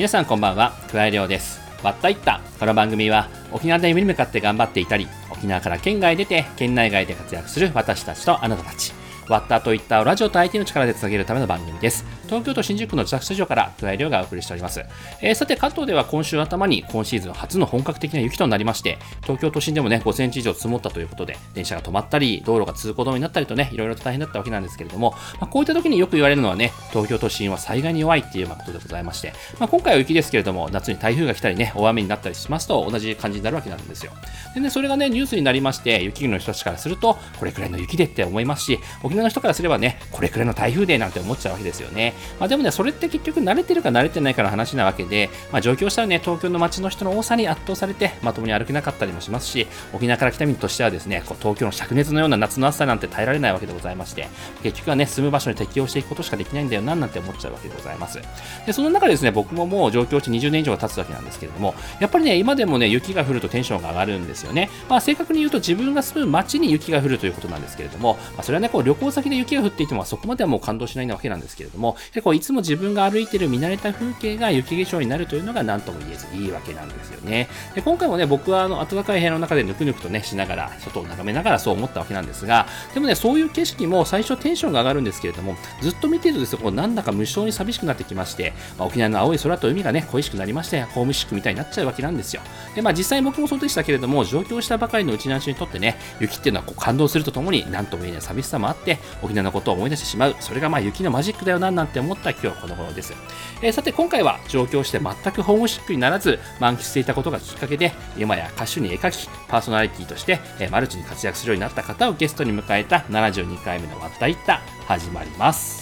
皆さんこんばんは。くわえりょうです。わったいった。この番組は沖縄で夢に向かって頑張っていたり沖縄から県外出て県内外で活躍する私たちとあなたたち。ワッタといったラジオと IT の力でつなげるための番組です。東京都新宿区の自宅スタジオから桑井亮がお送りしております。えー、さて、関東では今週頭に今シーズン初の本格的な雪となりまして、東京都心でもね、5センチ以上積もったということで、電車が止まったり、道路が通行止めになったりとね、いろいろと大変だったわけなんですけれども、まあ、こういった時によく言われるのはね、東京都心は災害に弱いっていうことでございまして、まあ、今回は雪ですけれども、夏に台風が来たりね、大雨になったりしますと、同じ感じになるわけなんですよ。でね、それがね、ニュースになりまして、雪国の人たちからすると、これくらいの雪でって思いますし、沖縄の人からすればね、これくらいの台風でなんて思っちゃうわけですよね。まあ、でもね、それって結局慣れてるか慣れてないかの話なわけで、まあ、上京したらね、東京の街の人の多さに圧倒されて、まともに歩けなかったりもしますし、沖縄から来た身としてはですね、こう東京の灼熱のような夏の暑さなんて耐えられないわけでございまして、結局はね、住む場所に適応していくことしかできないんだよな、なんて思っちゃうわけでございます。で、その中でですね、僕ももう上京地20年以上が経つわけなんですけれども、やっぱりね、今でもね、雪が降るとテンションが上がるんですよね。まあ、正確に言うと自分が住む街に雪が降るということなんですけれども、まあ、それはね、こう旅行先で雪が降っていても、そこまではもう感動しないわけなんですけれども、結構いつも自分が歩いてる見慣れた風景が雪化粧になるというのが何とも言えずいいわけなんですよね。で今回もね、僕はあの暖かい部屋の中でぬくぬくとね、しながら、外を眺めながらそう思ったわけなんですが、でもね、そういう景色も最初テンションが上がるんですけれども、ずっと見てるとですね、こうなんだか無性に寂しくなってきまして、まあ、沖縄の青い空と海がね、恋しくなりまして、ホームシックみたいになっちゃうわけなんですよ。で、まあ実際僕もそうでしたけれども、上京したばかりのうちなしにとってね、雪っていうのはこう感動するとともに、なんとも言えない寂しさもあって、沖縄のことを思い出してしまう。それがまあ雪のマジックだよな、なんて思った今日はこの頃です。えー、さて今回は上京して全くホームシックにならず満喫していたことがきっかけで今や歌手に絵描きパーソナリティとして、えー、マルチに活躍するようになった方をゲストに迎えた72回目の「わったいった」始まります。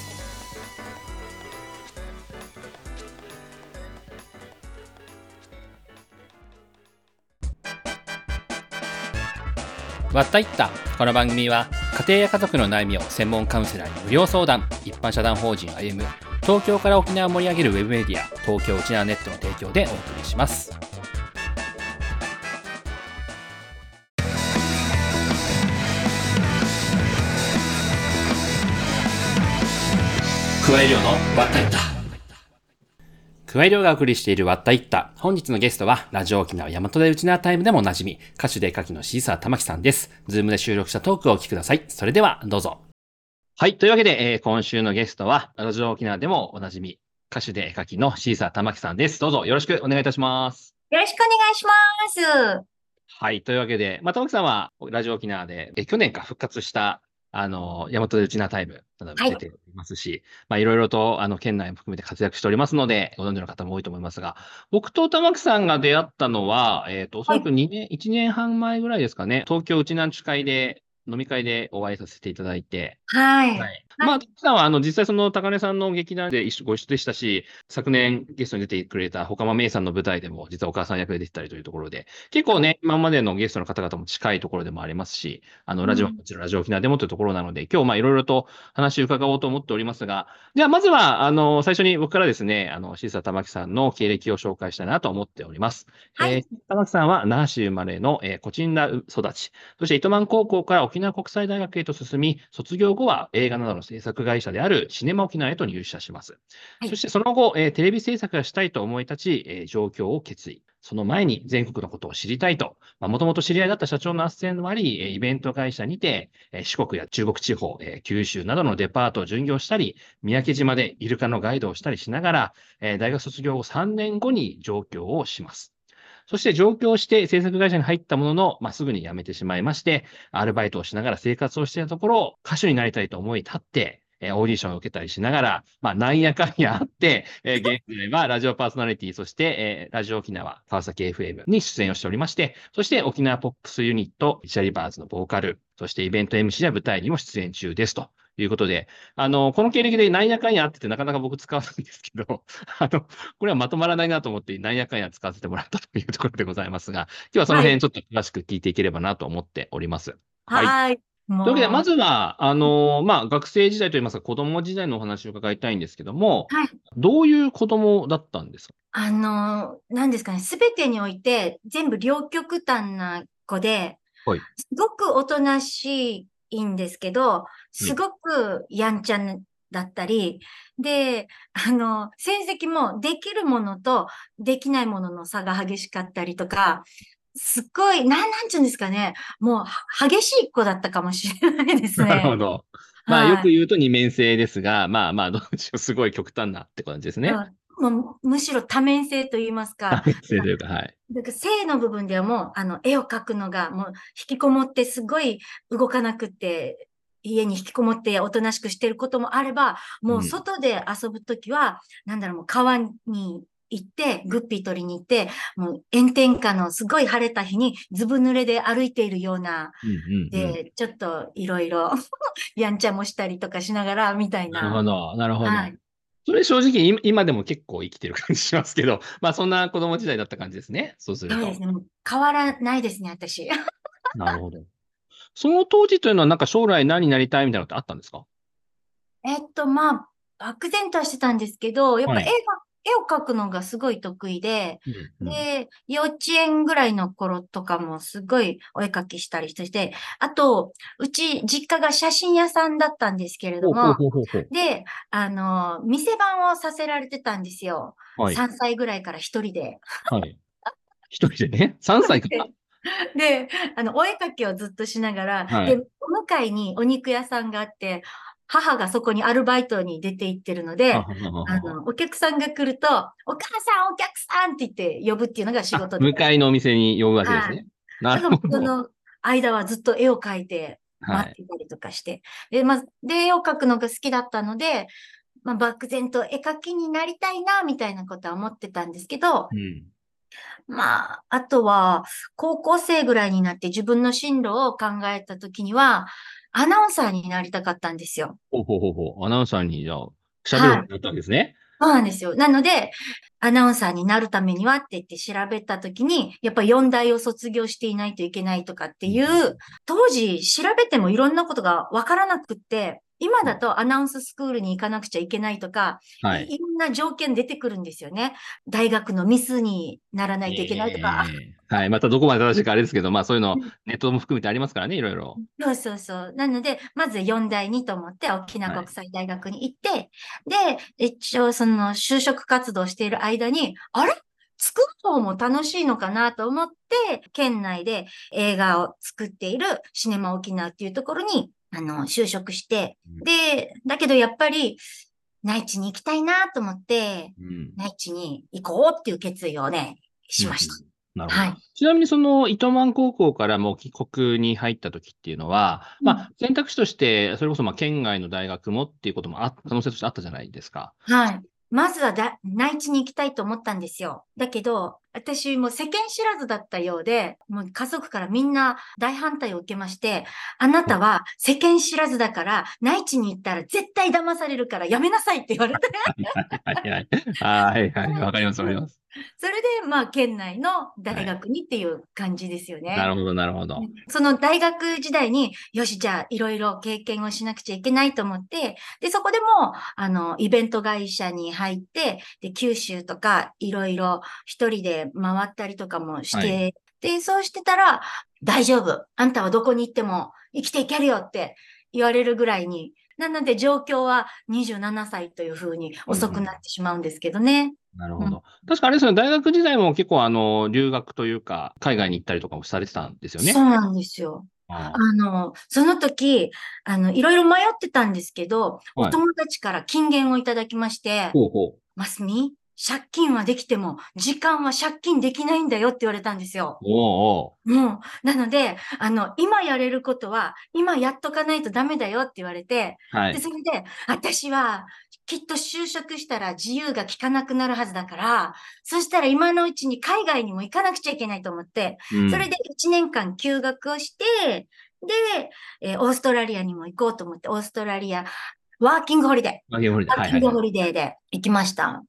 わったいった。この番組は家庭や家族の悩みを専門カウンセラーに無料相談。一般社団法人歩む東京から沖縄を盛り上げるウェブメディア東京沖縄ネットの提供でお送りします。加え量のわったいった。加え量がお送りしているわったいった本日のゲストはラジオ沖縄大和でうちなータイムでもおなじみ歌手で絵描きのシーサー玉城さんですズームで収録したトークをお聞きくださいそれではどうぞはい。というわけで、えー、今週のゲストは、ラジオ沖縄でもおなじみ、歌手で絵描きのシーサー玉木さんです。どうぞよろしくお願いいたします。よろしくお願いします。はい。というわけで、まあ、玉木さんはラジオ沖縄で、え去年か復活した、あの、大和でうちなタイムなども出ていますし、はい、まあ、いろいろと、あの、県内も含めて活躍しておりますので、ご存知の方も多いと思いますが、僕と玉木さんが出会ったのは、えっ、ー、と、おそらく2年、はい、1年半前ぐらいですかね、東京うちなんち会で、飲み会でお会いさせていただいて。はい。はい、まあ、さんは、あの、実際その高根さんの劇団で一緒ご一緒でしたし、昨年ゲストに出てくれた他間芽さんの舞台でも、実はお母さん役で出てたりというところで、結構ね、今までのゲストの方々も近いところでもありますし、あの、ラジオ、もちろんラジオ沖縄でもというところなので、今日、まあ、いろいろと話を伺おうと思っておりますが、では、まずは、あの、最初に僕からですね、あの、シーサー玉木さんの経歴を紹介したいなと思っております。はい、えー、玉木さんは、那覇市生まれの、えー、コチンラ育ち、そして糸満高校から沖縄国際大学へと進み、卒業後は映画などの制作会社であるシネマ沖縄へと入社します。はい、そしてその後、えー、テレビ制作がしたいと思い立ち、えー、上京を決意。その前に全国のことを知りたいと、もともと知り合いだった社長の斡旋もあり、イベント会社にて、四国や中国地方、九州などのデパートを巡業したり、三宅島でイルカのガイドをしたりしながら、大学卒業後3年後に上京をします。そして上京して制作会社に入ったものの、まあ、すぐに辞めてしまいまして、アルバイトをしながら生活をしていたところ、歌手になりたいと思い立って、え、オーディションを受けたりしながら、まあ、なんやかんやあって、えー、現在はラジオパーソナリティ、そして、えー、ラジオ沖縄、川崎 FM に出演をしておりまして、そして沖縄ポップスユニット、シャリバーズのボーカル、そしてイベント MC や舞台にも出演中ですと。いうことで、あの、この経歴でなんやかんやあっててなかなか僕使わないんですけど、あの、これはまとまらないなと思ってなんやかんや使わせてもらったというところでございますが、今日はその辺ちょっと詳しく聞いていければなと思っております。はい。はい。というわけで、まずは、あの、まあ、学生時代といいますか、子供時代のお話を伺いたいんですけども、はい、どういう子供だったんですか？あの、なんですかね、すべてにおいて、全部両極端な子で、はい、すごくおとなしいんですけど、すごくやんちゃだったり、で、あの、成績もできるものとできないものの差が激しかったりとか、すっごい、なん、なんちゅうんですかね。もう、は激しい子だったかもしれないですなるほね。ど。まあ、はいよく言うと二面性ですが、まあまあ、どうでしょう。すごい極端なって感じですね。うんもうむしろ多面性と言いますか。二面性というか、はい。だから性の部分ではもう、あの、絵を描くのがもう引きこもってすごい動かなくって、家に引きこもっておとなしくしてることもあれば、もう外で遊ぶときは、なんだろう、もう川に行って、グッピー取りに行って、もう炎天下のすごい晴れた日にずぶ濡れで歩いているような、うんうんうん。で、ちょっといろいろ やんちゃもしたりとかしながら、みたいなるほな。ど、なるほど。はい。それ正直今今でも結構生きてる感じしますけど、まあそんな子供時代だった感じですね。そうするとそうです。ね。もう変わらないですね、私。なるほど。その当時というのはなんか将来何になりたいみたいなのってあったんですか？えっと、まあ、漠然とはしてたんですけど、やっぱはい絵が、絵を描くのがすごい得意で、うんうんで、幼稚園ぐらいの頃とかもすごいお絵描きしたりして、あと、うち実家が写真屋さんだったんですけれども。で、あの、店番をさせられてたんですよ。はい。3歳ぐらいから一人で。はい。一人でね、3歳か ら。で、あの、お絵描きをずっとしながら、はいで、お向かいにお肉屋さんがあって、母がそこにアルバイトに出て行ってるので、ははははあの、お客さんが来ると、お母さん、お客さんって言って呼ぶっていうのが仕事で。向かいのお店に呼ぶわけですね。なるほど。その間はずっと絵を描いてはい。待ってたりとかして。で、まあ、で、絵を描くのが好きだったので、まあ、漠然と絵描きになりたいな、みたいなことは思ってたんですけど、うん。まあ、あとは、高校生ぐらいになって自分の進路を考えたときには、アナウンサーになりたかったんですよ。ほうほうほうほう。アナウンサーに、じゃあ、喋るようになったわけですね。そうなんですよ。なので、アナウンサーになるためにはって言って調べたときに、やっぱ4大を卒業していないといけないとかっていう、当時調べてもいろんなことがわからなくって、今だとアナウンススクールに行かなくちゃいけないとか、はい。いろんな条件出てくるんですよね。大学のミスにならないといけないとか。えーはい。またどこまで正しいかあれですけど、まあそういうのネットも含めてありますからね、いろいろ。そうそうそう。なので、まず4大にと思って、沖縄はい国際大学に行って、で、一応その就職活動している間に、あれ？作る方も楽しいのかなと思って、県内で映画を作っているシネマ沖縄っていうところに、あの、就職して、うんで、だけどやっぱり、内地に行きたいなと思って、うん。内地に行こうっていう決意をね、しました。うんなるほど。はい。ちなみにその糸満高校からもう帰国に入った時っていうのは、まあ選択肢として、それこそまあ県外の大学もっていうこともあ可能性としてあったじゃないですか。はい。まずはだ内地に行きたいと思ったんですよ。だけど、私も世間知らずだったようで、もう家族からみんな大反対を受けまして、あなたは世間知らずだから、内地に行ったら絶対騙されるからやめなさいって言われて、はいはい。はいはい。わかりますわかります。それでまあ県内の大学にっていう感じですよね。なるほどなるほど。その大学時代に、よし、じゃあいろいろ経験をしなくちゃいけないと思って、で、そこでも、あの、イベント会社に入って、で、九州とかいろいろ一人で回ったりとかもして、はで、そうしてたら、大丈夫。あんたはどこに行っても生きていけるよって言われるぐらいに。なので状況は27歳というふうに遅くなってしまうんですけどね。うんなるほど。確かあれですよね、大学時代も結構あの、留学というか、海外に行ったりとかもされてたんですよね。そうなんですよ。ああの、その時、あの、いろいろ迷ってたんですけど、はいお友達から金言をいただきまして、ほうほう。ますみ、借金はできても、時間は借金できないんだよって言われたんですよ。おうおもう、なので、あの、今やれることは、今やっとかないとダメだよって言われて、うはで、い。それで、私は、きっと就職したら自由が利かなくなるはずだから、そしたら今のうちに海外にも行かなくちゃいけないと思って、うんそれで1年間休学をして、で、えーオーストラリアにも行こうと思って、オーストラリア、ワーキングホリデー、ワーキングホリデーワーはいはいはい。キングホリデーで行きました。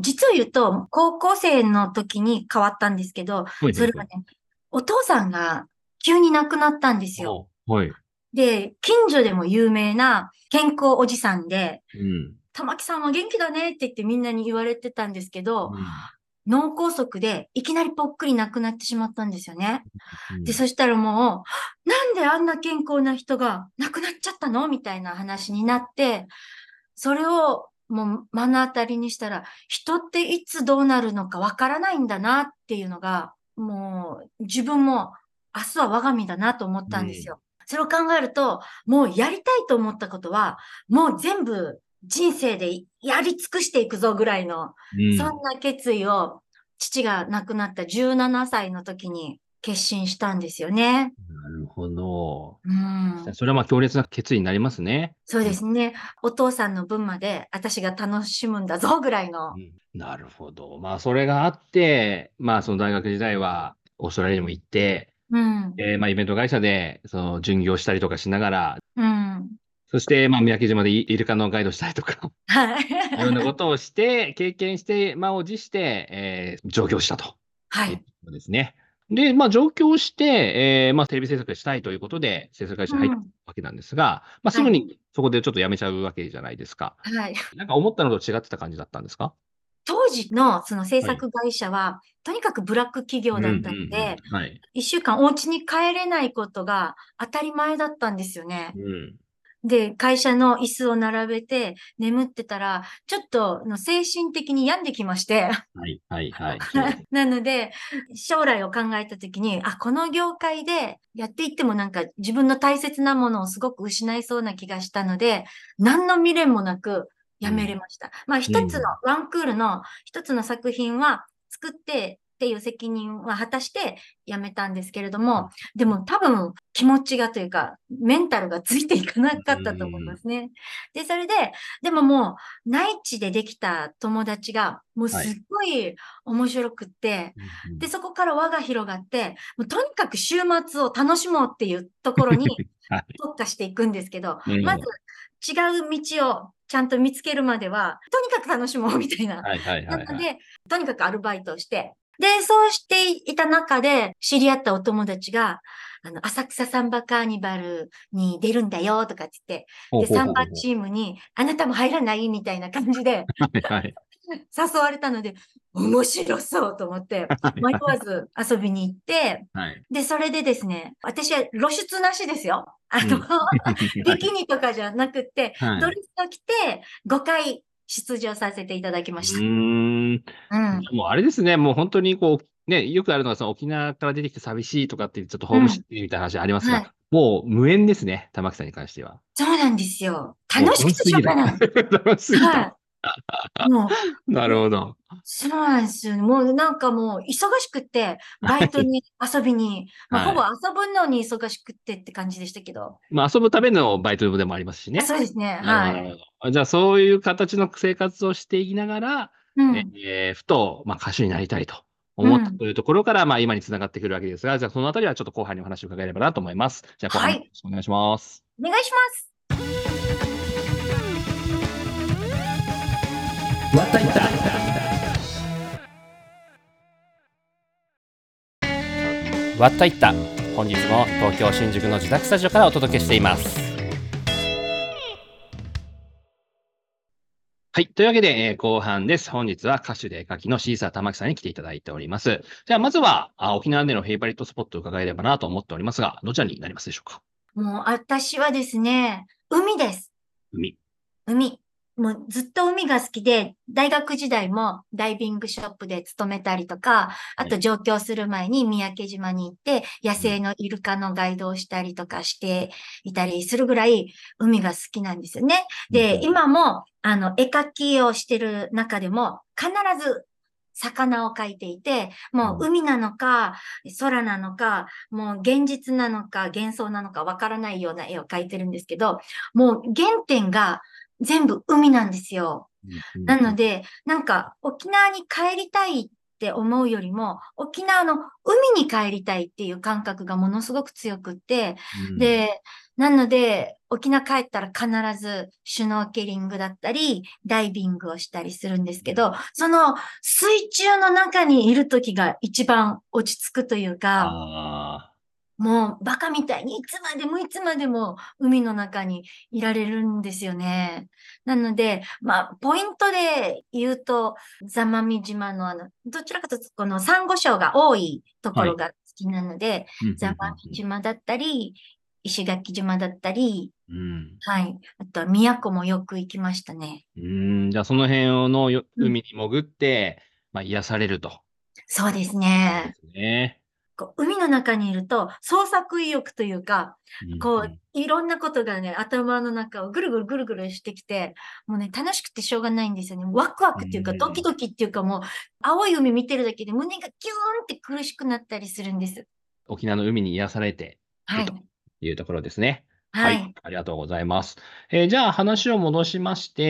実を言うと、高校生の時に変わったんですけど、はいそれはね、お父さんが急に亡くなったんですよ。はい。で、近所でも有名な健康おじさんで、うん。玉木さんは元気だねって言ってみんなに言われてたんですけど、うん脳梗塞でいきなりぽっくり亡くなってしまったんですよね。うんで、そしたらもう、なんであんな健康な人が亡くなっちゃったの？みたいな話になって、それをもう目の当たりにしたら、人っていつどうなるのかわからないんだなっていうのが、もう自分も明日は我が身だなと思ったんですよ。それを考えると、もうやりたいと思ったことは、もう全部人生でやり尽くしていくぞぐらいの、うんそんな決意を父が亡くなった17歳の時に決心したんですよね。なるほど。うん。それはまあ強烈な決意になりますね。そうですね。お父さんの分まで私が楽しむんだぞぐらいの。うんなるほど。まあ、それがあって、まあ、その大学時代はオーストラリアにも行って、うん。えーまあ、イベント会社で、その、巡業したりとかしながら、うん。そして、まあ、三宅島でイイルカのガイドしたりとか、はい。いろんなことをして、経験して、満を持して、えー上京したと。はいい。うですね。で、まあ、上京して、えーまあ、テレビ制作したいということで、制作会社に入ったわけなんですが、まあ、すぐにそこでちょっと辞めちゃうわけじゃないですか。はい。なんか思ったのと違ってた感じだったんですか？当時のその制作会社は、とにかくブラック企業だったのうんうんで、うんはい。一週間お家に帰れないことが当たり前だったんですよね。うん。で、会社の椅子を並べて眠ってたら、ちょっとあの精神的に病んできまして。はい、はい、はい。なので、将来を考えたときに、あ、この業界でやっていってもなんか自分の大切なものをすごく失いそうな気がしたので、何の未練もなくやめれました。まあ一つの、ワンクールの一つの作品は作ってっていう責任は果たしてやめたんですけれども、でも多分気持ちがというか、メンタルがついていかなかったと思いますね。で、それで、でももう内地でできた友達がもうすっごい面白くって、うんで、そこから輪が広がって、もうとにかく週末を楽しもうっていうところに はい特化していくんですけど、うんまず違う道をちゃんと見つけるまでは、とにかく楽しもうみたいな。はい、はい、は。ないので、とにかくアルバイトをして、で、そうしていた中で知り合ったお友達が、あの、浅草サンバカーニバルに出るんだよとかって言って、で、サンバチームに、あなたも入らないみたいな感じではい、はい。誘われたので、面白そうと思って、迷わず遊びに行って、はい。で、それでですね、私は露出なしですよ。あの、ビキニとかじゃなくって、はいドレスを着て5回出場させていただきましうた。ーん。うん。もうあれですね、もう本当にこう、ね、よくあるのがその沖縄から出てきて寂しいとかっていうちょっとホームシックみたいな話ありますが、はいもう無縁ですね、玉木さんに関しては。そうなんですよ。楽しくてしょうがない。楽しすぎた。はい。もう、なるほど。そうなんですよ。もうなんかもう忙しくって、バイトに遊びに、まあ、はいほぼ遊ぶのに忙しくってって感じでしたけど。まあ遊ぶためのバイトでもありますしね。あそうですね。はい。じゃあそういう形の生活をしていきながら、うん。えーふと、まあ、歌手になりたいと思ったうんというところから、まあ今につながってくるわけですが、じゃあそのあたりはちょっと後半にお話を伺えればなと思います。じゃあ後半はいお願いします。お願いします。わったいた。わったいった。本日も東京新宿の自宅スタジオからお届けしています。はい。というわけで、えー後半です。本日は歌手で絵描きのシーサー玉木さんに来ていただいております。じゃあ、まずは、あ沖縄でのフェイバリットスポットを伺えればなと思っておりますが、どちらになりますでしょうか？もう私はですね、海です。海。海。もうずっと海が好きで、大学時代もダイビングショップで勤めたりとか、あと上京する前に三宅島に行って、野生のイルカのガイドをしたりとかしていたりするぐらい海が好きなんですよね。で、今も、あの、絵描きをしてる中でも、必ず魚を描いていて、もう海なのか、空なのか、もう現実なのか、幻想なのかわからないような絵を描いてるんですけど、もう原点が全部海なんですよ。なので、なんか沖縄に帰りたいって思うよりも、沖縄の海に帰りたいっていう感覚がものすごく強くって、うん、で、なので、沖縄帰ったら必ずシュノーケリングだったり、ダイビングをしたりするんですけど、その水中の中にいる時が一番落ち着くというか、あもうバカみたいにいつまでもいつまでも海の中にいられるんですよね。なので、まあ、ポイントで言うと、座間味島のあの、どちらかというとこのサンゴ礁が多いところが好きなので、ー座間味島だったり、石垣島だったり、うん。はい。あとは宮古もよく行きましたね。うん、じゃあその辺の海に潜って、まあ、癒されると。そうですねで。すね。こう海の中にいると創作意欲というか、うんこうんう、いろんなことがね、頭の中をぐるぐるぐるぐるしてきて、もうね、楽しくてしょうがないんですよね。ワクワクっていうか、うんドキドキっていうか、もう、青い海見てるだけで胸がキューンって苦しくなったりするんです。沖縄の海に癒されてはい。というところですね。はい。ありがとうございます。えーじゃあ話を戻しまして、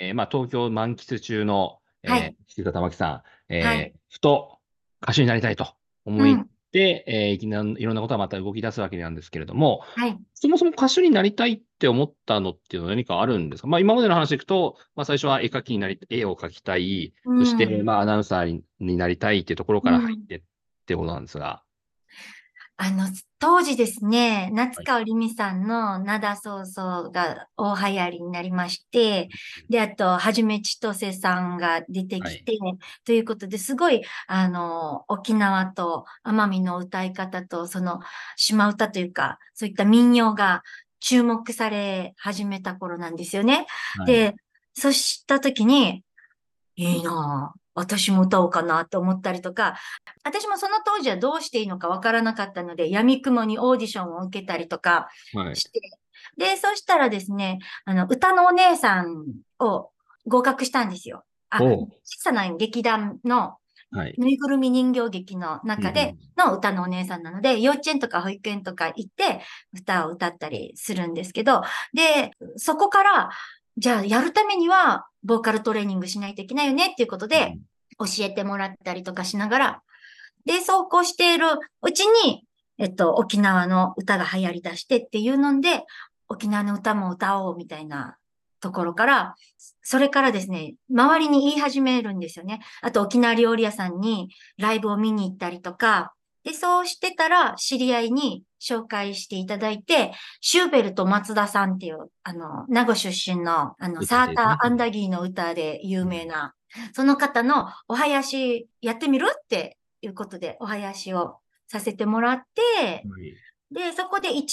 えーまあ、東京満喫中の、えーはい玉木さん、えーはいふと歌手になりたいと思いうんって、えーいきなりいろんなことがまた動き出すわけなんですけれども、はい。そもそも歌手になりたいって思ったのっていうのは何かあるんですか？まあ今までの話でいくと、まあ最初は絵描きになり、絵を描きたい、そしてうんまあアナウンサーにになりたいっていうところから入ってってことなんですが。あの、当時ですね、夏川りみさんの灘そうそうが大流行りになりまして、で、あと、はじめちとせさんが出てきて、ということで、すごい、あの、沖縄と奄美の歌い方と、その、島唄というか、そういった民謡が注目され始めた頃なんですよね。はい、で、そうしたときに、いいなぁ。私も歌おうかなと思ったりとか、私もその当時はどうしていいのかわからなかったので、闇雲にオーディションを受けたりとかはい。して、で、そしたらですね、あの、歌のお姉さんを合格したんですよ。あ、小さな劇団のはい。ぬいぐるみ人形劇の中での歌のお姉さんなので、幼稚園とか保育園とか行って歌を歌ったりするんですけど、で、そこから、じゃあやるためには、ボーカルトレーニングしないといけないよねっていうことで、教えてもらったりとかしながら、で、そうこうしているうちに、えっと、沖縄の歌が流行り出してっていうので、沖縄の歌も歌おうみたいなところから、それからですね、周りに言い始めるんですよね。あと沖縄料理屋さんにライブを見に行ったりとか、で、そうしてたら知り合いに紹介していただいて、シューベルト松田さんっていう、あの、名護出身の、あの、サーターアンダギーの歌で有名な、その方のお囃子やってみるっていうことでお囃子をさせてもらって、で、そこで1年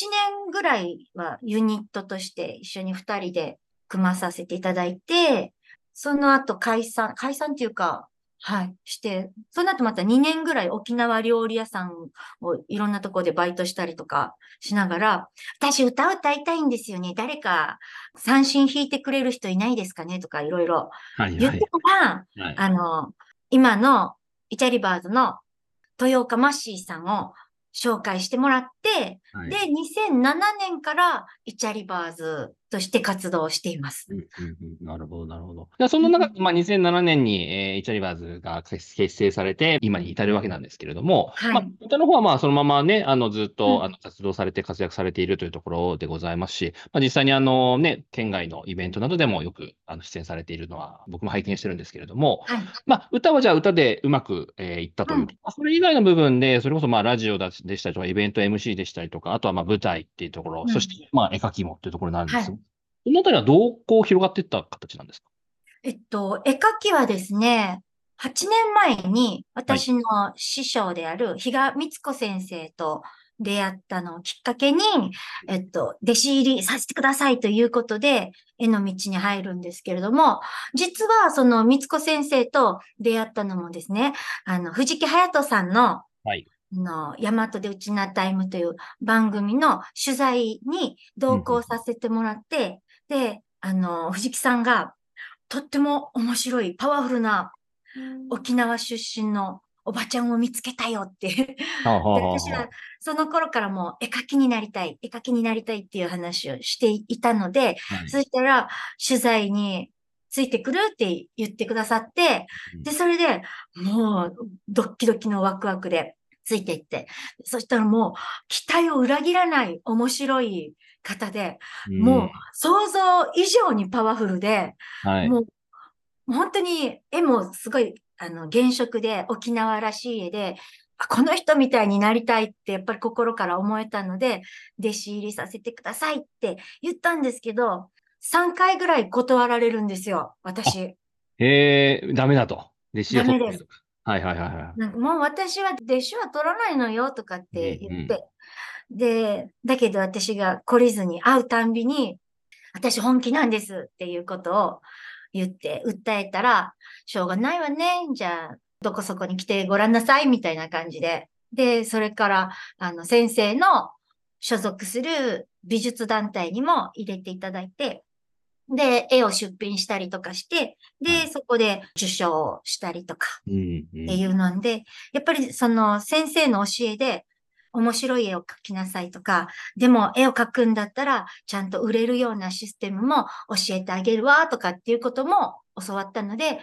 ぐらいはユニットとして一緒に2人で組まさせていただいて、その後解散、解散っていうか、はい、して、その後また2年ぐらい沖縄料理屋さんをいろんなところでバイトしたりとかしながら、私歌歌いたいんですよね。誰か三振弾いてくれる人いないですかねとかいろいろはい。はい言って。たら、はい。あの、今のイチャリバーズの豊岡マッシーさんを紹介してもらって、はいで、2007年からイチャリバーズとして活動しています。うんうんうん。なるほど、なるほど。じゃあ、その中、まあ、2007年に、えー、イチャリバーズが結結成されて、今に至るわけなんですけれども、はい。まあ、歌の方は、まあ、そのままね、あの、ずっと、うん。あの、活動されて、活躍されているというところでございますし、まあ、実際に、あの、ね、県外のイベントなどでもよく、あの、出演されているのは、僕も拝見してるんですけれども、はい。まあ、歌はじゃあ歌でうまく、えーいったという、うん。それ以外の部分で、それこそまあラジオだでしたりとか、イベント MC でしたりとか、あとはまあ舞台っていうところ、うん。そしてまあ絵描きもっていうところになるんですが、はいこのあたりはどうこう広がっていった形なんですか？えっと、絵描きはですね、8年前に私の師匠である比嘉光子先生と出会ったのをきっかけに、えっと、弟子入りさせてくださいということで、絵の道に入るんですけれども、実はその光子先生と出会ったのもですね、あの、藤木隼人さんの、はい。あの、大和でうちなタイムという番組の取材に同行させてもらって、で、あの、藤木さんが、とっても面白い、パワフルな沖縄出身のおばちゃんを見つけたよって。で私はその頃からもう絵描きになりたい、絵描きになりたいっていう話をしていたので、はい。そしたら取材についてくるって言ってくださって、で、それでもうドッキドキのワクワクでついていって、そしたらもう期待を裏切らない面白い方で、もう想像以上にパワフルで、うん、はい、もう本当に絵もすごいあの原色で沖縄らしい絵で、あこの人みたいになりたいってやっぱり心から思えたので、弟子入りさせてくださいって言ったんですけど、3回ぐらい断られるんですよ、私。へえ、ダメだと。弟子を取ってダメです。はいはいはいはい。なんかもう私は弟子は取らないのよとかって言って。で、だけど私が懲りずに会うたんびに、私本気なんですっていうことを言って訴えたら、しょうがないわね。じゃあ、どこそこに来てごらんなさいみたいな感じで。で、それから、あの、先生の所属する美術団体にも入れていただいて、で、絵を出品したりとかして、で、そこで受賞したりとか、っていうので、やっぱりその先生の教えで、面白い絵を描きなさいとか、でも絵を描くんだったら、ちゃんと売れるようなシステムも教えてあげるわ、とかっていうことも教わったので、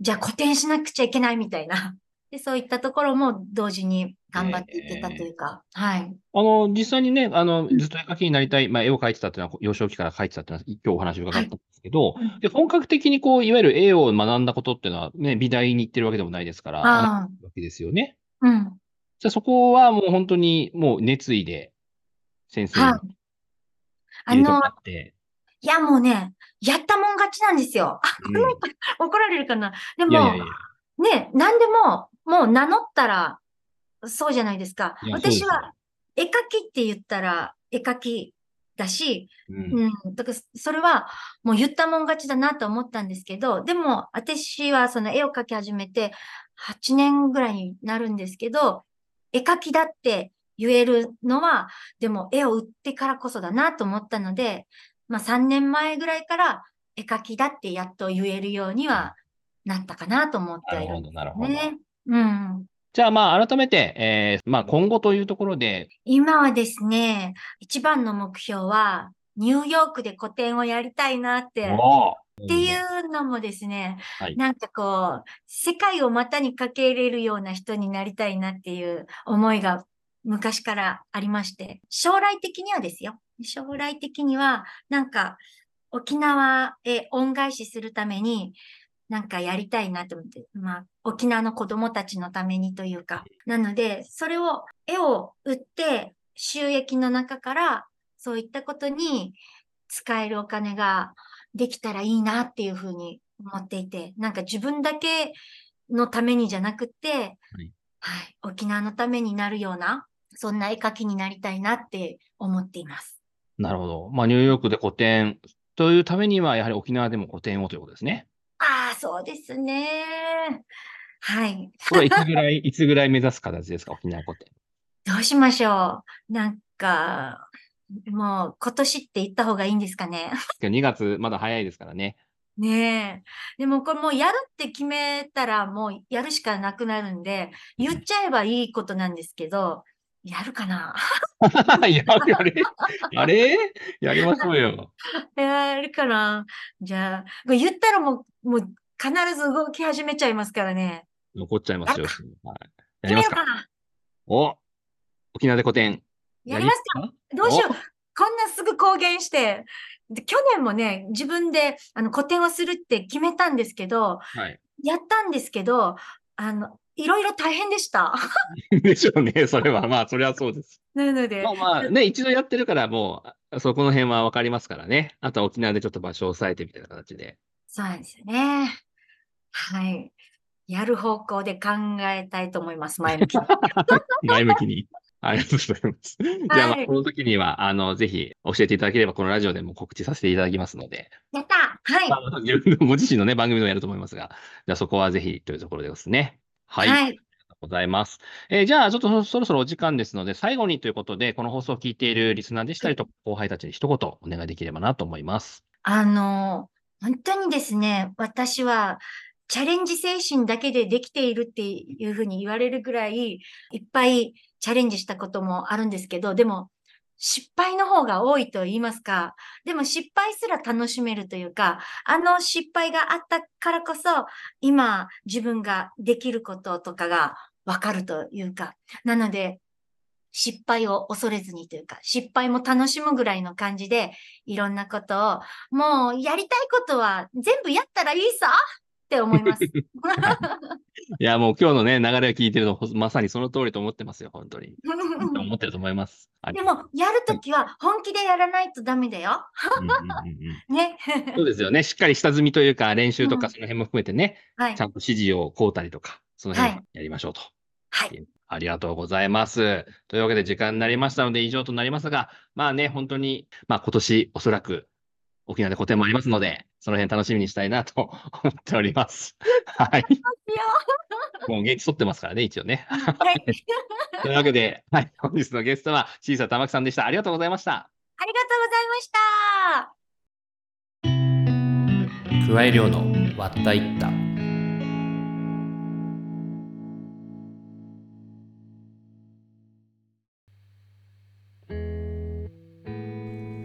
じゃあ古典しなくちゃいけないみたいな。で、そういったところも同時に頑張っていってたというか、えー、はい。あの、実際にね、あの、ずっと絵描きになりたい、まあ、絵を描いてたっていうのは、幼少期から描いてたっていうのは、今日お話を伺ったんですけど、はい、で、本格的にこう、いわゆる絵を学んだことっていうのは、ね、美大に行ってるわけでもないですから、あわけですよね。うん。じゃあそこはもう本当に、もう熱意で、先生にあの、いやもうね、やったもん勝ちなんですよ。うん、怒られるかな。でも、いやいやいやね、何でも、もう名乗ったら、そうじゃないですか。私は、絵描きって言ったら、絵描きだし、うん、うん、だからそれはもう言ったもん勝ちだなと思ったんですけど、でも私はその絵を描き始めて8年ぐらいになるんですけど、絵描きだって言えるのは、でも絵を売ってからこそだなと思ったので、まあ3年前ぐらいから絵描きだってやっと言えるようにはなったかなと思っているんですね。うん。じゃあまあ改めて、えー、まあ今後というところで。今はですね、一番の目標は、ニューヨークで個展をやりたいなって。っていうのもですね、はい、なんかこう、世界を股にかけれるような人になりたいなっていう思いが昔からありまして、将来的にはですよ。将来的には、なんか沖縄へ恩返しするために、なんかやりたいなと思って、まあ、沖縄の子供たちのためにというか、なので、それを、絵を売って、収益の中から、そういったことに使えるお金ができたらいいなっていうふうに思っていて、なんか自分だけのためにじゃなくて、はい、はい、沖縄のためになるような、そんな絵描きになりたいなって思っています。なるほど。まあ、ニューヨークで個展というためには、やはり沖縄でも個展をということですね。ああ、そうですね。はい。これいつぐらい、いつぐらい目指す形ですか、沖縄古典。どうしましょう。なんか、もう今年って言った方がいいんですかね。2月、まだ早いですからね。ねえ。でもこれもうやるって決めたらもうやるしかなくなるんで、言っちゃえばいいことなんですけど、やるかな やる、やれ、あれ？やりましょうよ。やるかなじゃあ、言ったらもう、もう必ず動き始めちゃいますからね。残っちゃいますよ。はい、やりますか？お沖縄で古典。やりますか？どうしよう。こんなすぐ公言して。で去年もね、自分であの個展をするって決めたんですけど、はい、やったんですけど、あの、いろいろ大変でした。でしょうね。それは、まあ、それはそうです。なので。まあまあ、ね、一度やってるからもう、そこの辺はわかりますからね。あとは沖縄でちょっと場所を抑えてみたいな形で。そうなんですよね。はい。やる方向で考えたいと思います。前向きに。前向きに。ありがとうございます。じゃあ、まあ、この時には、あの、ぜひ教えていただければ、このラジオでも告知させていただきますので。やったはい。あ自分のご自身のね、番組でもやると思いますが、じゃあそこはぜひというところですね。はい。はい、ありがとうございます。えー、じゃあ、ちょっとそろそろお時間ですので、最後にということで、この放送を聞いているリスナーでしたりと、後輩たちに一言お願いできればなと思います。あの、本当にですね、私は、チャレンジ精神だけでできているっていうふうに言われるぐらい、いっぱいチャレンジしたこともあるんですけど、でも、失敗の方が多いと言いますか、でも失敗すら楽しめるというか、あの失敗があったからこそ、今自分ができることとかがわかるというか、なので、失敗を恐れずにというか、失敗も楽しむぐらいの感じで、いろんなことを、もうやりたいことは全部やったらいいさって思います。いや、もう今日のね、流れを聞いてると、まさにその通りと思ってますよ、本当に。思ってると思います。でも、やるときは本気でやらないとダメだよ。ね。そうですよね。しっかり下積みというか、練習とかその辺も含めてね、はい、ちゃんと指示をこうたりとか、その辺やりましょうと。はい。ありがとうございます。というわけで時間になりましたので以上となりますが、まあね、本当に、まあ今年おそらく沖縄で個展もありますので、その辺楽しみにしたいなと 思っております。はい。もう元気取ってますからね、一応ね。はい。というわけで、はい、本日のゲストは小さ玉木さんでした。ありがとうございました。ありがとうございました。加え量の割ったいった。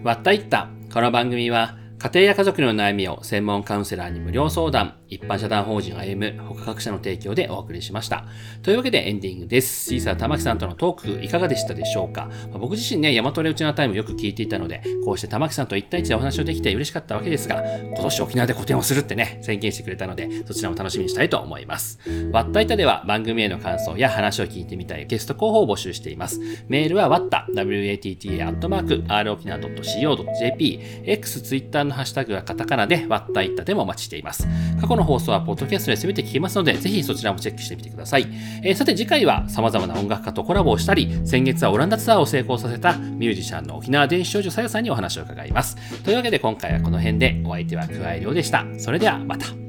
割ったいった。この番組は家庭や家族の悩みを専門カウンセラーに無料相談、一般社団法人歩む他各社の提供でお送りしました。というわけでエンディングです。シーサー玉木さんとのトークいかがでしたでしょうか、僕自身ね、大和レウチナタイムよく聞いていたので、こうして玉木さんと一対一でお話をできて嬉しかったわけですが、今年沖縄で個展をするってね、宣言してくれたので、そちらも楽しみにしたいと思います。わったいたでは番組への感想や話を聞いてみたいゲスト候補を募集しています。メールはわった watta アットマーク r 沖縄 .co.jp x ツイッターのハッシュタグはカタカナでわったいったでもお待ちしています。過去の放送はポッドキャストで全て聞けますので、ぜひそちらもチェックしてみてください。えーさて次回は様々な音楽家とコラボをしたり、先月はオランダツアーを成功させたミュージシャンの沖縄電子少女さやさんにお話を伺います。というわけで今回はこの辺でお相手は桑井亮でした。それではまた。